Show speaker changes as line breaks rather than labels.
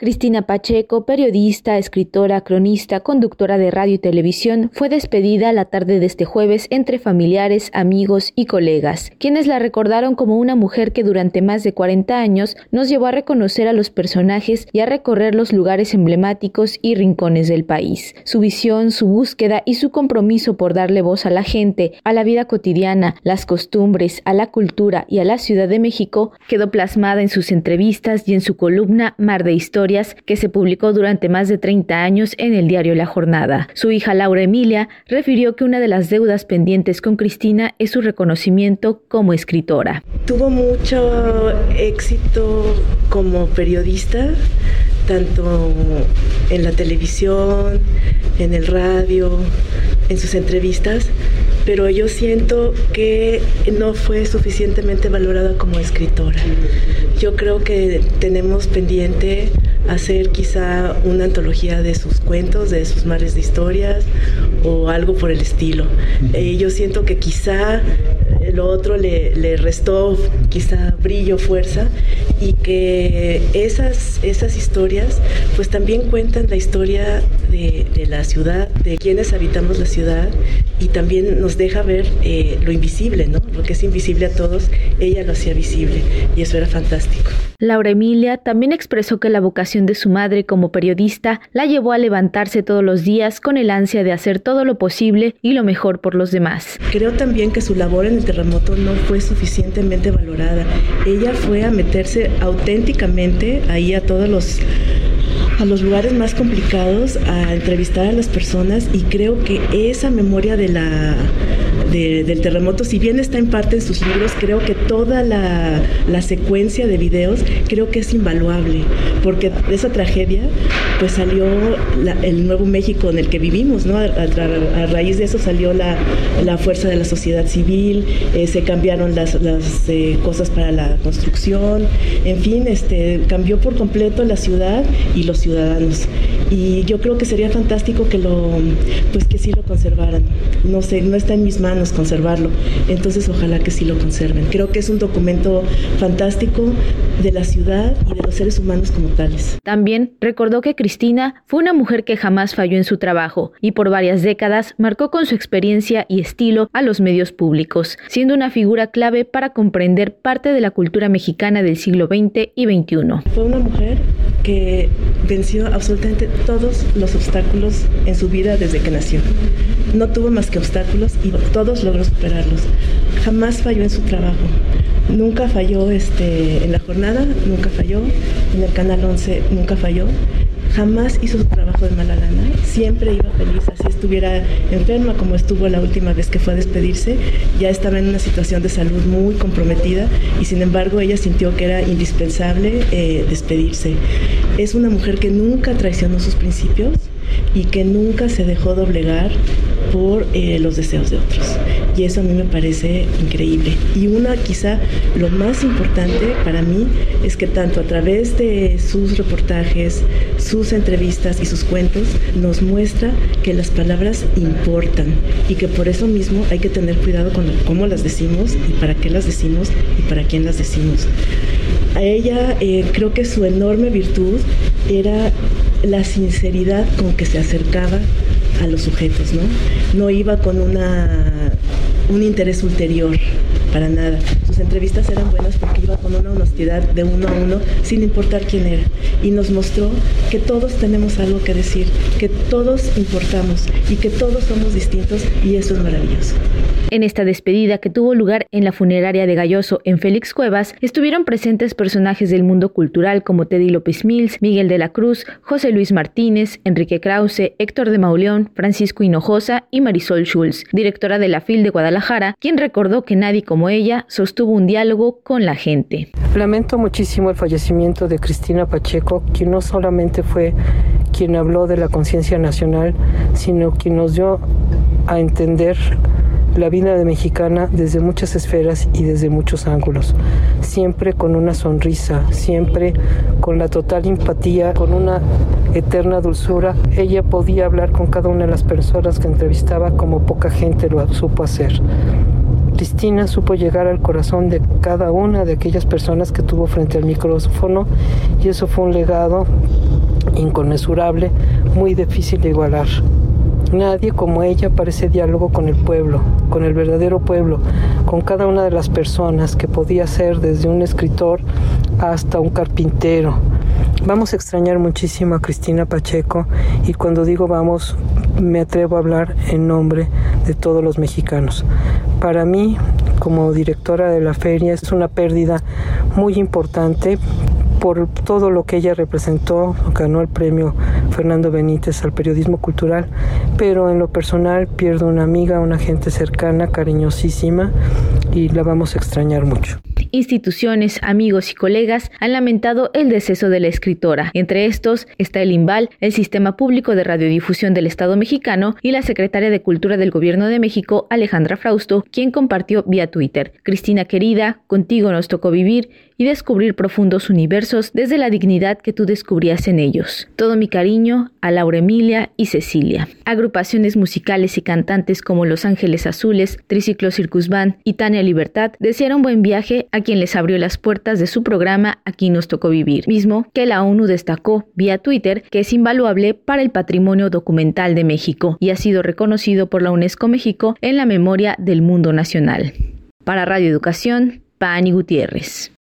Cristina Pacheco, periodista, escritora, cronista, conductora de radio y televisión, fue despedida la tarde de este jueves entre familiares, amigos y colegas, quienes la recordaron como una mujer que durante más de 40 años nos llevó a reconocer a los personajes y a recorrer los lugares emblemáticos y rincones del país. Su visión, su búsqueda y su compromiso por darle voz a la gente, a la vida cotidiana, las costumbres, a la cultura y a la Ciudad de México quedó plasmada en sus entrevistas y en su columna Mar de Historia que se publicó durante más de 30 años en el diario La Jornada. Su hija Laura Emilia refirió que una de las deudas pendientes con Cristina es su reconocimiento como escritora.
Tuvo mucho éxito como periodista, tanto en la televisión, en el radio, en sus entrevistas, pero yo siento que no fue suficientemente valorada como escritora. Yo creo que tenemos pendiente hacer quizá una antología de sus cuentos, de sus mares de historias o algo por el estilo. Eh, yo siento que quizá lo otro le, le, restó quizá brillo, fuerza y que esas, esas historias pues también cuentan la historia de, la ciudad, de quienes habitamos la ciudad y también nos deja ver eh, lo invisible, ¿no? Lo que es invisible a todos, ella lo hacía visible y eso era fantástico.
Laura Emilia también expresó que la vocación de su madre como periodista la llevó a levantarse todos los días con el ansia de hacer todo lo posible y lo mejor por los demás.
Creo también que su labor en el terremoto no fue suficientemente valorada. Ella fue a meterse auténticamente ahí a todos los a los lugares más complicados, a entrevistar a las personas y creo que esa memoria de la del terremoto, si bien está en parte en sus libros, creo que toda la, secuencia de videos creo que es invaluable, porque de esa tragedia pues salió el nuevo México en el que vivimos, ¿no? A, raíz de eso salió la, fuerza de la sociedad civil, eh, se cambiaron las, eh, cosas para la construcción, en fin, este, cambió por completo la ciudad y los ciudadanos. Y yo creo que sería fantástico que lo, pues que sí lo conservaran. No sé, no está en mis manos conservarlo. Entonces ojalá que sí lo conserven. Creo que es un documento fantástico de la ciudad y de los seres humanos como tales.
También recordó que Cristina fue una mujer que jamás falló en su trabajo y por varias décadas marcó con su experiencia y estilo a los medios públicos, siendo una figura clave para comprender parte de la cultura mexicana del siglo XX y XXI.
Fue una mujer que venció absolutamente todos los obstáculos en su vida desde que nació. No tuvo más que obstáculos y todos logró superarlos. Jamás falló en su trabajo. Nunca falló este, en la jornada, nunca falló. En el Canal 11 nunca falló. Jamás hizo su trabajo de mala lana. Siempre iba feliz, así estuviera enferma como estuvo la última vez que fue a despedirse. Ya estaba en una situación de salud muy comprometida y sin embargo ella sintió que era indispensable eh, despedirse. Es una mujer que nunca traicionó sus principios y que nunca se dejó doblegar por eh, los deseos de otros. Y eso a mí me parece increíble. Y una quizá lo más importante para mí es que tanto a través de sus reportajes, sus entrevistas y sus cuentos nos muestra que las palabras importan y que por eso mismo hay que tener cuidado con cómo las decimos y para qué las decimos y para quién las decimos. A ella eh, creo que su enorme virtud era la sinceridad con que se acercaba a los sujetos, ¿no? No iba con una, un interés ulterior, para nada. Sus entrevistas eran buenas porque iba con una honestidad de uno a uno, sin importar quién era. Y nos mostró que todos tenemos algo que decir, que todos importamos y que todos somos distintos y eso es maravilloso.
En esta despedida que tuvo lugar en la funeraria de Galloso en Félix Cuevas, estuvieron presentes personajes del mundo cultural como Teddy López Mills, Miguel de la Cruz, José Luis Martínez, Enrique Krause, Héctor de Mauleón, Francisco Hinojosa y Marisol Schulz, directora de la FIL de Guadalajara, quien recordó que nadie como ella sostuvo un diálogo con la gente.
Lamento muchísimo el fallecimiento de Cristina Pacheco, quien no solamente fue quien habló de la conciencia nacional, sino quien nos dio a entender la vida de mexicana desde muchas esferas y desde muchos ángulos, siempre con una sonrisa, siempre con la total empatía, con una eterna dulzura. Ella podía hablar con cada una de las personas que entrevistaba como poca gente lo supo hacer Cristina supo llegar al corazón de cada una de aquellas personas que tuvo frente al micrófono y eso fue un legado inconmensurable, muy difícil de igualar. Nadie como ella parece diálogo con el pueblo, con el verdadero pueblo, con cada una de las personas que podía ser desde un escritor hasta un carpintero. Vamos a extrañar muchísimo a Cristina Pacheco y cuando digo vamos me atrevo a hablar en nombre de todos los mexicanos. Para mí, como directora de la feria, es una pérdida muy importante por todo lo que ella representó, ganó el premio Fernando Benítez al periodismo cultural, pero en lo personal pierdo una amiga, una gente cercana, cariñosísima y la vamos a extrañar mucho
instituciones, amigos y colegas han lamentado el deceso de la escritora. Entre estos está el IMBAL, el Sistema Público de Radiodifusión del Estado mexicano y la secretaria de Cultura del Gobierno de México, Alejandra Frausto, quien compartió vía Twitter. Cristina querida, contigo nos tocó vivir y descubrir profundos universos desde la dignidad que tú descubrías en ellos. Todo mi cariño a Laura Emilia y Cecilia. Agrupaciones musicales y cantantes como Los Ángeles Azules, Triciclo Circus Band y Tania Libertad desearon buen viaje a quien les abrió las puertas de su programa Aquí nos tocó vivir, mismo que la ONU destacó vía Twitter que es invaluable para el patrimonio documental de México y ha sido reconocido por la UNESCO México en la memoria del mundo nacional. Para Radio Educación, Pani Gutiérrez.